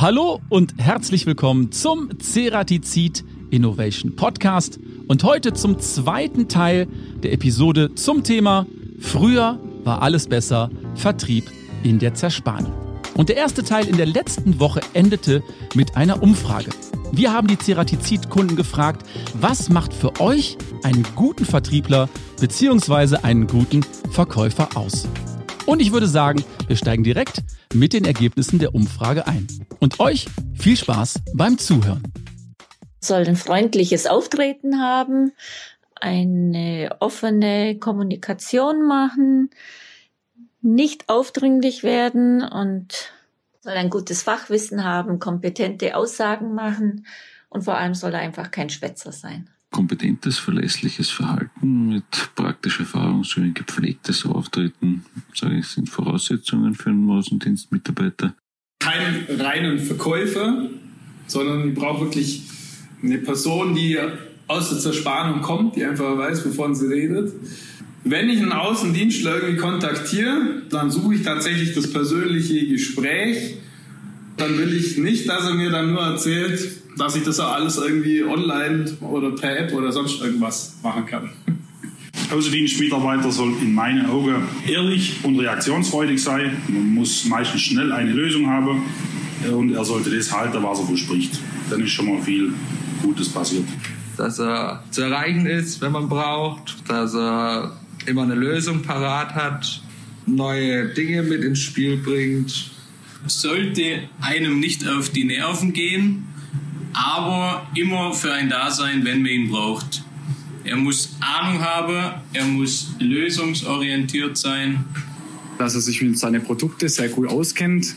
Hallo und herzlich willkommen zum Ceratizid Innovation Podcast und heute zum zweiten Teil der Episode zum Thema Früher war alles besser, Vertrieb in der Zerspannung. Und der erste Teil in der letzten Woche endete mit einer Umfrage. Wir haben die Ceratizid-Kunden gefragt, was macht für euch einen guten Vertriebler bzw. einen guten Verkäufer aus? Und ich würde sagen, wir steigen direkt mit den Ergebnissen der Umfrage ein. Und euch viel Spaß beim Zuhören. Soll ein freundliches Auftreten haben, eine offene Kommunikation machen, nicht aufdringlich werden und soll ein gutes Fachwissen haben, kompetente Aussagen machen und vor allem soll er einfach kein Schwätzer sein kompetentes, verlässliches Verhalten mit praktischer Erfahrung sowie gepflegtes Auftreten, sage ich, sind Voraussetzungen für einen Außendienstmitarbeiter. Kein reinen Verkäufer, sondern ich brauche wirklich eine Person, die aus der Zerspannung kommt, die einfach weiß, wovon sie redet. Wenn ich einen Außendienstler irgendwie kontaktiere, dann suche ich tatsächlich das persönliche Gespräch. Dann will ich nicht, dass er mir dann nur erzählt, dass ich das auch alles irgendwie online oder per App oder sonst irgendwas machen kann. Außendienstmitarbeiter soll in meinen Augen ehrlich und reaktionsfreudig sein. Man muss meistens schnell eine Lösung haben und er sollte das halten, was er verspricht. Dann ist schon mal viel Gutes passiert. Dass er zu erreichen ist, wenn man braucht, dass er immer eine Lösung parat hat, neue Dinge mit ins Spiel bringt. Sollte einem nicht auf die Nerven gehen, aber immer für ein Dasein, wenn man ihn braucht. Er muss Ahnung haben, er muss lösungsorientiert sein. Dass er sich mit seinen Produkten sehr gut auskennt,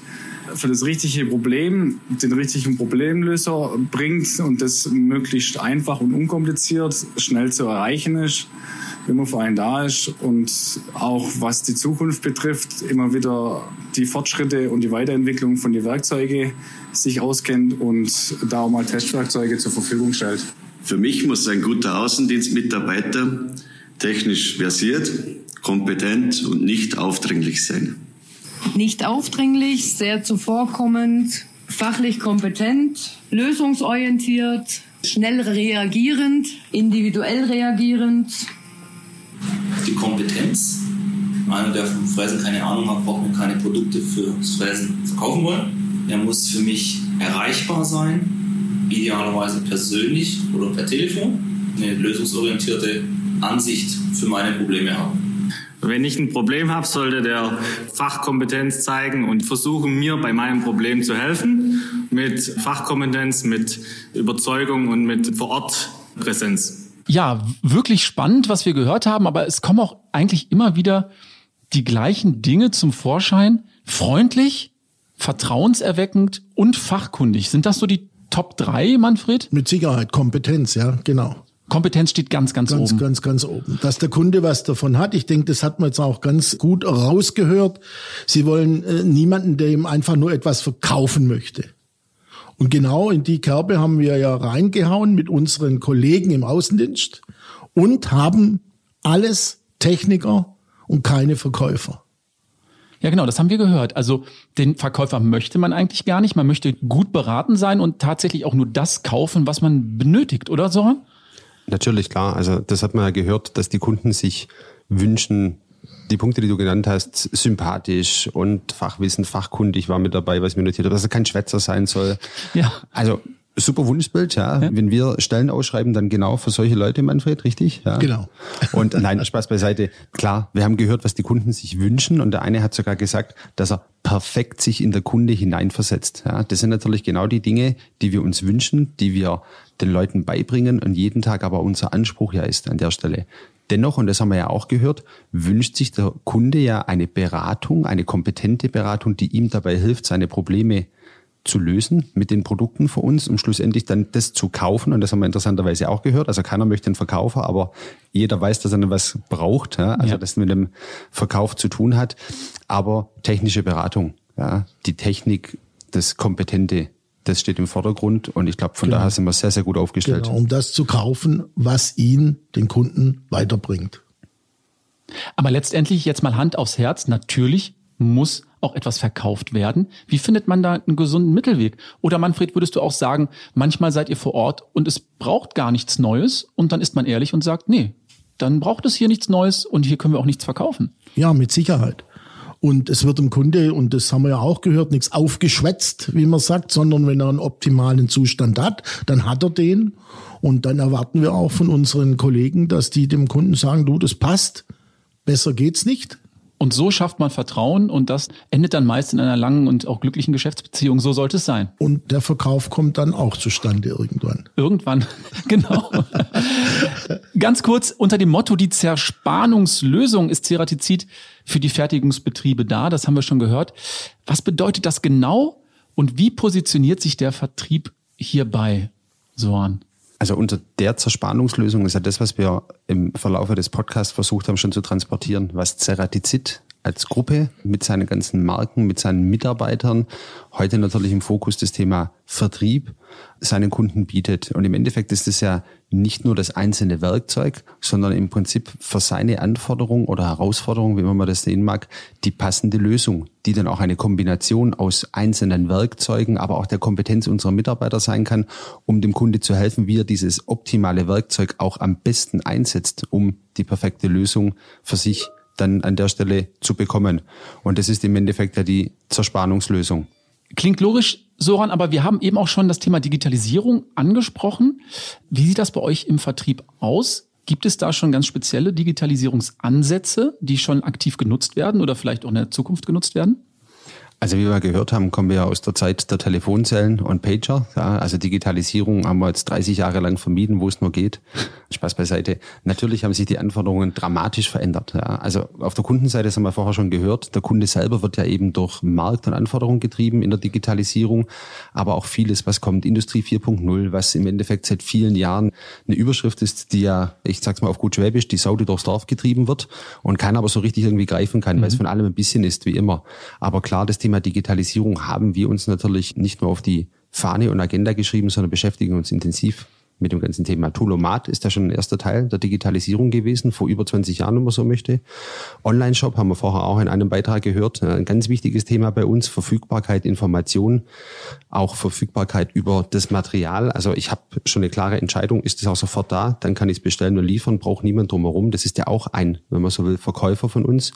für das richtige Problem den richtigen Problemlöser bringt und das möglichst einfach und unkompliziert schnell zu erreichen ist, wenn man für einen da ist und auch was die Zukunft betrifft, immer wieder die Fortschritte und die Weiterentwicklung von den Werkzeugen sich auskennt und da auch mal Testwerkzeuge zur Verfügung stellt. Für mich muss ein guter Außendienstmitarbeiter technisch versiert, kompetent und nicht aufdringlich sein. Nicht aufdringlich, sehr zuvorkommend, fachlich kompetent, lösungsorientiert, schnell reagierend, individuell reagierend. Kompetenz. Einer, der vom Fräsen keine Ahnung hat, braucht mir keine Produkte fürs Fräsen verkaufen wollen. Er muss für mich erreichbar sein, idealerweise persönlich oder per Telefon, eine lösungsorientierte Ansicht für meine Probleme haben. Wenn ich ein Problem habe, sollte der Fachkompetenz zeigen und versuchen, mir bei meinem Problem zu helfen. Mit Fachkompetenz, mit Überzeugung und mit Vorortpräsenz. Ja, wirklich spannend, was wir gehört haben, aber es kommen auch eigentlich immer wieder die gleichen Dinge zum Vorschein. Freundlich, vertrauenserweckend und fachkundig. Sind das so die Top drei, Manfred? Mit Sicherheit. Kompetenz, ja, genau. Kompetenz steht ganz, ganz, ganz oben. Ganz, ganz, ganz oben. Dass der Kunde was davon hat, ich denke, das hat man jetzt auch ganz gut rausgehört. Sie wollen äh, niemanden, der ihm einfach nur etwas verkaufen möchte. Und genau in die Kerbe haben wir ja reingehauen mit unseren Kollegen im Außendienst und haben alles Techniker und keine Verkäufer. Ja, genau, das haben wir gehört. Also den Verkäufer möchte man eigentlich gar nicht. Man möchte gut beraten sein und tatsächlich auch nur das kaufen, was man benötigt, oder Soren? Natürlich, klar. Also das hat man ja gehört, dass die Kunden sich wünschen, die Punkte, die du genannt hast, sympathisch und Fachwissen, fachkundig war mit dabei, was mir notiert habe, dass er kein Schwätzer sein soll. Ja. Also super Wunschbild, ja. ja. Wenn wir Stellen ausschreiben, dann genau für solche Leute, Manfred, richtig? Ja. Genau. Und nein, Spaß beiseite. Klar, wir haben gehört, was die Kunden sich wünschen und der eine hat sogar gesagt, dass er perfekt sich in der Kunde hineinversetzt. Ja, das sind natürlich genau die Dinge, die wir uns wünschen, die wir den Leuten beibringen und jeden Tag aber unser Anspruch ja ist an der Stelle. Dennoch, und das haben wir ja auch gehört, wünscht sich der Kunde ja eine Beratung, eine kompetente Beratung, die ihm dabei hilft, seine Probleme zu lösen mit den Produkten für uns, um schlussendlich dann das zu kaufen. Und das haben wir interessanterweise auch gehört. Also keiner möchte einen Verkaufer, aber jeder weiß, dass er was braucht, ja? also ja. das mit dem Verkauf zu tun hat. Aber technische Beratung, ja? die Technik, das Kompetente, das steht im Vordergrund. Und ich glaube, von genau. daher sind wir sehr, sehr gut aufgestellt. Genau, um das zu kaufen, was ihn, den Kunden, weiterbringt. Aber letztendlich jetzt mal Hand aufs Herz, natürlich muss auch etwas verkauft werden. Wie findet man da einen gesunden Mittelweg? Oder Manfred, würdest du auch sagen, manchmal seid ihr vor Ort und es braucht gar nichts Neues und dann ist man ehrlich und sagt, nee, dann braucht es hier nichts Neues und hier können wir auch nichts verkaufen. Ja, mit Sicherheit. Und es wird im Kunde, und das haben wir ja auch gehört, nichts aufgeschwätzt, wie man sagt, sondern wenn er einen optimalen Zustand hat, dann hat er den. Und dann erwarten wir auch von unseren Kollegen, dass die dem Kunden sagen, du, das passt, besser geht's nicht. Und so schafft man Vertrauen und das endet dann meist in einer langen und auch glücklichen Geschäftsbeziehung. So sollte es sein. Und der Verkauf kommt dann auch zustande irgendwann. Irgendwann, genau. Ganz kurz unter dem Motto, die Zerspannungslösung ist Ceratizid für die Fertigungsbetriebe da. Das haben wir schon gehört. Was bedeutet das genau und wie positioniert sich der Vertrieb hierbei, Sohan? Also unter der Zerspannungslösung ist ja das, was wir im Verlauf des Podcasts versucht haben, schon zu transportieren, was Ceratizid als Gruppe mit seinen ganzen Marken, mit seinen Mitarbeitern, heute natürlich im Fokus das Thema Vertrieb, seinen Kunden bietet. Und im Endeffekt ist es ja nicht nur das einzelne Werkzeug, sondern im Prinzip für seine Anforderung oder Herausforderung, wie man das sehen mag, die passende Lösung, die dann auch eine Kombination aus einzelnen Werkzeugen, aber auch der Kompetenz unserer Mitarbeiter sein kann, um dem Kunde zu helfen, wie er dieses optimale Werkzeug auch am besten einsetzt, um die perfekte Lösung für sich dann an der Stelle zu bekommen. Und das ist im Endeffekt ja die Zerspannungslösung. Klingt logisch, Soran, aber wir haben eben auch schon das Thema Digitalisierung angesprochen. Wie sieht das bei euch im Vertrieb aus? Gibt es da schon ganz spezielle Digitalisierungsansätze, die schon aktiv genutzt werden oder vielleicht auch in der Zukunft genutzt werden? Also wie wir gehört haben, kommen wir ja aus der Zeit der Telefonzellen und Pager. Ja, also Digitalisierung haben wir jetzt 30 Jahre lang vermieden, wo es nur geht. Spaß beiseite. Natürlich haben sich die Anforderungen dramatisch verändert. Ja. Also auf der Kundenseite, das haben wir vorher schon gehört, der Kunde selber wird ja eben durch Markt und Anforderungen getrieben in der Digitalisierung, aber auch vieles, was kommt, Industrie 4.0, was im Endeffekt seit vielen Jahren eine Überschrift ist, die ja, ich sag's mal auf gut Schwäbisch, die Sau, die durchs Dorf getrieben wird und keiner aber so richtig irgendwie greifen kann, mhm. weil es von allem ein bisschen ist, wie immer. Aber klar, das Thema Thema Digitalisierung haben wir uns natürlich nicht nur auf die Fahne und Agenda geschrieben, sondern beschäftigen uns intensiv mit dem ganzen Thema. Toolomat ist ja schon ein erster Teil der Digitalisierung gewesen, vor über 20 Jahren, wenn man so möchte. Online-Shop haben wir vorher auch in einem Beitrag gehört. Ein ganz wichtiges Thema bei uns, Verfügbarkeit, Information, auch Verfügbarkeit über das Material. Also ich habe schon eine klare Entscheidung, ist es auch sofort da, dann kann ich es bestellen und liefern, braucht niemand drumherum. Das ist ja auch ein, wenn man so will, Verkäufer von uns.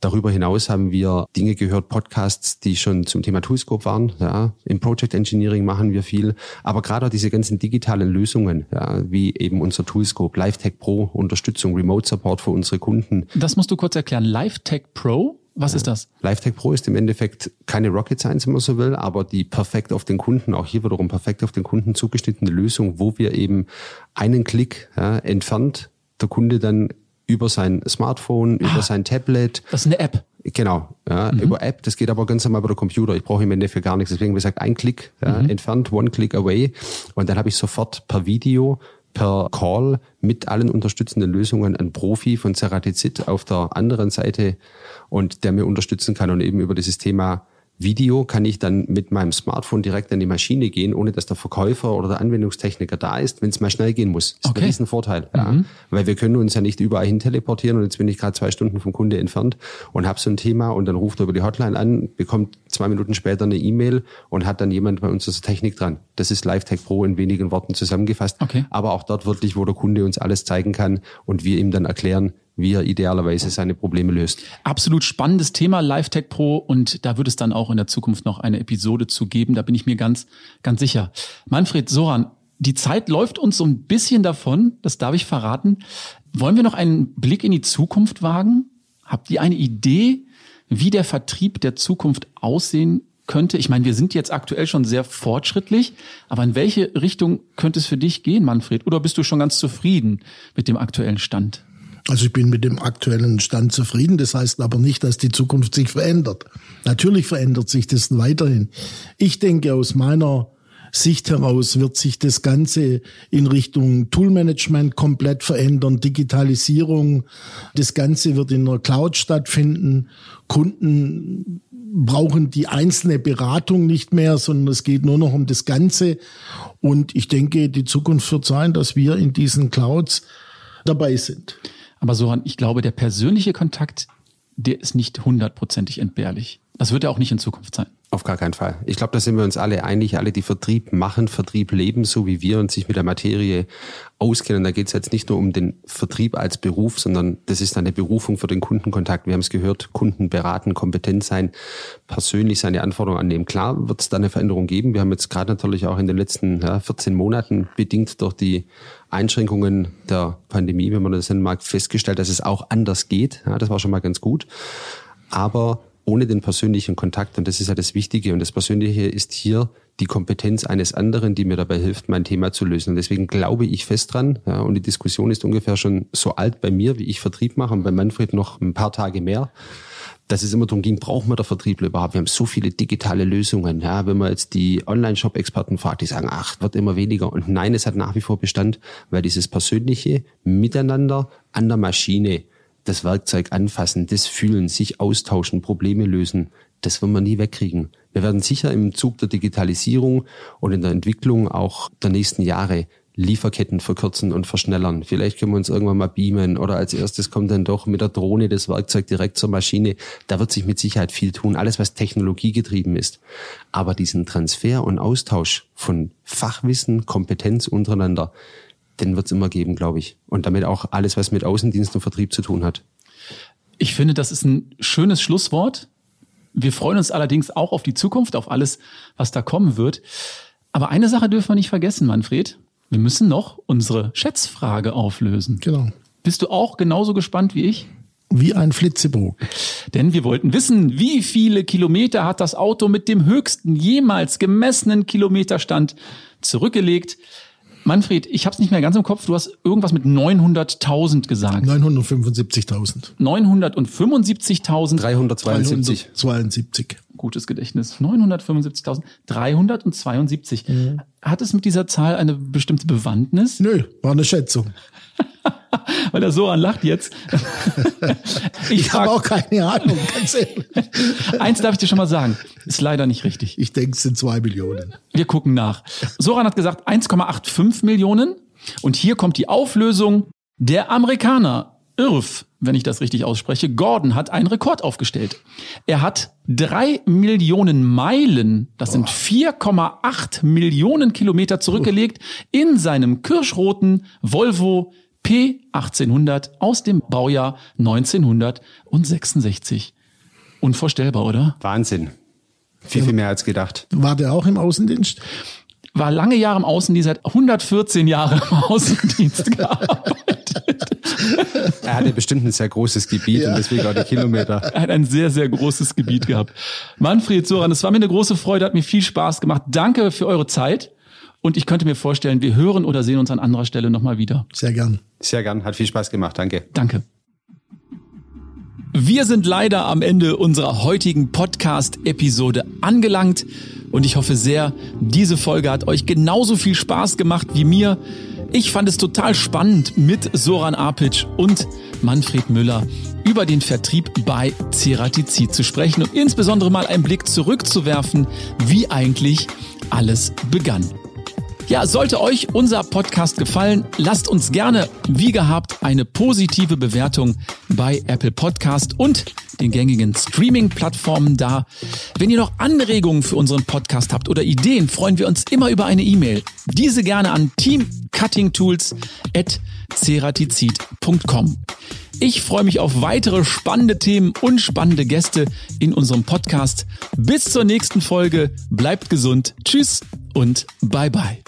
Darüber hinaus haben wir Dinge gehört, Podcasts, die schon zum Thema Toolscope waren. Ja. Im Project Engineering machen wir viel. Aber gerade auch diese ganzen digitalen Lösungen, ja, wie eben unser Toolscope, LiveTech Pro, Unterstützung, Remote Support für unsere Kunden. Das musst du kurz erklären. LiveTech Pro? Was ist das? LiveTech Pro ist im Endeffekt keine Rocket Science, wenn man so will, aber die perfekt auf den Kunden, auch hier wiederum perfekt auf den Kunden zugeschnittene Lösung, wo wir eben einen Klick ja, entfernt der Kunde dann über sein Smartphone, ah, über sein Tablet. Das ist eine App. Genau, ja, mhm. über App. Das geht aber ganz normal über den Computer. Ich brauche im Endeffekt gar nichts. Deswegen, wie gesagt, ein Klick ja, mhm. entfernt, one click away. Und dann habe ich sofort per Video per Call mit allen unterstützenden Lösungen einen Profi von Ceratizid auf der anderen Seite und der mir unterstützen kann und eben über dieses Thema Video kann ich dann mit meinem Smartphone direkt an die Maschine gehen, ohne dass der Verkäufer oder der Anwendungstechniker da ist, wenn es mal schnell gehen muss. Das okay. ist ein Riesenvorteil. Ja. Mhm. Weil wir können uns ja nicht überall hin teleportieren und jetzt bin ich gerade zwei Stunden vom Kunde entfernt und habe so ein Thema und dann ruft er über die Hotline an, bekommt zwei Minuten später eine E-Mail und hat dann jemand bei uns aus der Technik dran. Das ist LiveTech Pro in wenigen Worten zusammengefasst. Okay. Aber auch dort wirklich, wo der Kunde uns alles zeigen kann und wir ihm dann erklären, wie er idealerweise seine Probleme löst. Absolut spannendes Thema LiveTech Pro und da wird es dann auch in der Zukunft noch eine Episode zu geben, da bin ich mir ganz, ganz sicher. Manfred Soran, die Zeit läuft uns so ein bisschen davon, das darf ich verraten. Wollen wir noch einen Blick in die Zukunft wagen? Habt ihr eine Idee, wie der Vertrieb der Zukunft aussehen könnte? Ich meine, wir sind jetzt aktuell schon sehr fortschrittlich, aber in welche Richtung könnte es für dich gehen, Manfred? Oder bist du schon ganz zufrieden mit dem aktuellen Stand? Also ich bin mit dem aktuellen Stand zufrieden. Das heißt aber nicht, dass die Zukunft sich verändert. Natürlich verändert sich das weiterhin. Ich denke, aus meiner Sicht heraus wird sich das Ganze in Richtung Toolmanagement komplett verändern, Digitalisierung. Das Ganze wird in der Cloud stattfinden. Kunden brauchen die einzelne Beratung nicht mehr, sondern es geht nur noch um das Ganze. Und ich denke, die Zukunft wird sein, dass wir in diesen Clouds dabei sind. Aber Soran, ich glaube, der persönliche Kontakt, der ist nicht hundertprozentig entbehrlich. Das wird er auch nicht in Zukunft sein. Auf gar keinen Fall. Ich glaube, da sind wir uns alle einig, alle, die Vertrieb machen, Vertrieb leben, so wie wir und sich mit der Materie auskennen. Da geht es jetzt nicht nur um den Vertrieb als Beruf, sondern das ist eine Berufung für den Kundenkontakt. Wir haben es gehört, Kunden beraten, kompetent sein, persönlich seine Anforderungen annehmen. Klar wird es da eine Veränderung geben. Wir haben jetzt gerade natürlich auch in den letzten ja, 14 Monaten bedingt durch die Einschränkungen der Pandemie, wenn man das nennen mag, festgestellt, dass es auch anders geht. Ja, das war schon mal ganz gut. Aber ohne den persönlichen Kontakt. Und das ist ja das Wichtige. Und das Persönliche ist hier die Kompetenz eines anderen, die mir dabei hilft, mein Thema zu lösen. Und deswegen glaube ich fest dran. Ja, und die Diskussion ist ungefähr schon so alt bei mir, wie ich Vertrieb mache und bei Manfred noch ein paar Tage mehr dass es immer darum ging, brauchen wir der Vertriebler überhaupt? Wir haben so viele digitale Lösungen. Ja, wenn man jetzt die Online-Shop-Experten fragt, die sagen, ach, wird immer weniger. Und nein, es hat nach wie vor Bestand, weil dieses persönliche Miteinander an der Maschine, das Werkzeug anfassen, das fühlen, sich austauschen, Probleme lösen, das werden wir nie wegkriegen. Wir werden sicher im Zug der Digitalisierung und in der Entwicklung auch der nächsten Jahre Lieferketten verkürzen und verschnellern. Vielleicht können wir uns irgendwann mal beamen oder als erstes kommt dann doch mit der Drohne das Werkzeug direkt zur Maschine. Da wird sich mit Sicherheit viel tun, alles was technologiegetrieben ist. Aber diesen Transfer und Austausch von Fachwissen, Kompetenz untereinander, den wird es immer geben, glaube ich. Und damit auch alles, was mit Außendienst und Vertrieb zu tun hat. Ich finde, das ist ein schönes Schlusswort. Wir freuen uns allerdings auch auf die Zukunft, auf alles, was da kommen wird. Aber eine Sache dürfen wir nicht vergessen, Manfred. Wir müssen noch unsere Schätzfrage auflösen. Genau. Bist du auch genauso gespannt wie ich? Wie ein Flitzebogen. Denn wir wollten wissen, wie viele Kilometer hat das Auto mit dem höchsten jemals gemessenen Kilometerstand zurückgelegt? Manfred, ich habe es nicht mehr ganz im Kopf. Du hast irgendwas mit 900.000 gesagt. 975.000. 975.000. 372. 372. Gutes Gedächtnis. 975.000. 372. Mhm. Hat es mit dieser Zahl eine bestimmte Bewandtnis? Nö, war eine Schätzung. Weil er so anlacht jetzt. ich ich habe auch keine Ahnung, ganz ehrlich. Eins darf ich dir schon mal sagen, ist leider nicht richtig. Ich denke, es sind zwei Millionen. Wir gucken nach. Soran hat gesagt 1,85 Millionen. Und hier kommt die Auflösung. Der Amerikaner Irv, wenn ich das richtig ausspreche, Gordon hat einen Rekord aufgestellt. Er hat drei Millionen Meilen, das sind 4,8 Millionen Kilometer zurückgelegt in seinem kirschroten Volvo P1800 aus dem Baujahr 1966. Unvorstellbar, oder? Wahnsinn. Viel, viel mehr als gedacht. War der auch im Außendienst? War lange Jahre im Außendienst, hat 114 Jahre im Außendienst gearbeitet. Er hatte bestimmt ein sehr großes Gebiet ja. und deswegen auch die Kilometer. Er hat ein sehr, sehr großes Gebiet gehabt. Manfred Soran, es war mir eine große Freude, hat mir viel Spaß gemacht. Danke für eure Zeit. Und ich könnte mir vorstellen, wir hören oder sehen uns an anderer Stelle nochmal wieder. Sehr gern. Sehr gern. Hat viel Spaß gemacht. Danke. Danke. Wir sind leider am Ende unserer heutigen Podcast-Episode angelangt und ich hoffe sehr, diese Folge hat euch genauso viel Spaß gemacht wie mir. Ich fand es total spannend, mit Soran Apic und Manfred Müller über den Vertrieb bei Ceratizid zu sprechen und insbesondere mal einen Blick zurückzuwerfen, wie eigentlich alles begann. Ja, sollte euch unser Podcast gefallen, lasst uns gerne, wie gehabt, eine positive Bewertung bei Apple Podcast und den gängigen Streaming-Plattformen da. Wenn ihr noch Anregungen für unseren Podcast habt oder Ideen, freuen wir uns immer über eine E-Mail. Diese gerne an teamcuttingtools.ceratizid.com. Ich freue mich auf weitere spannende Themen und spannende Gäste in unserem Podcast. Bis zur nächsten Folge. Bleibt gesund. Tschüss und bye bye.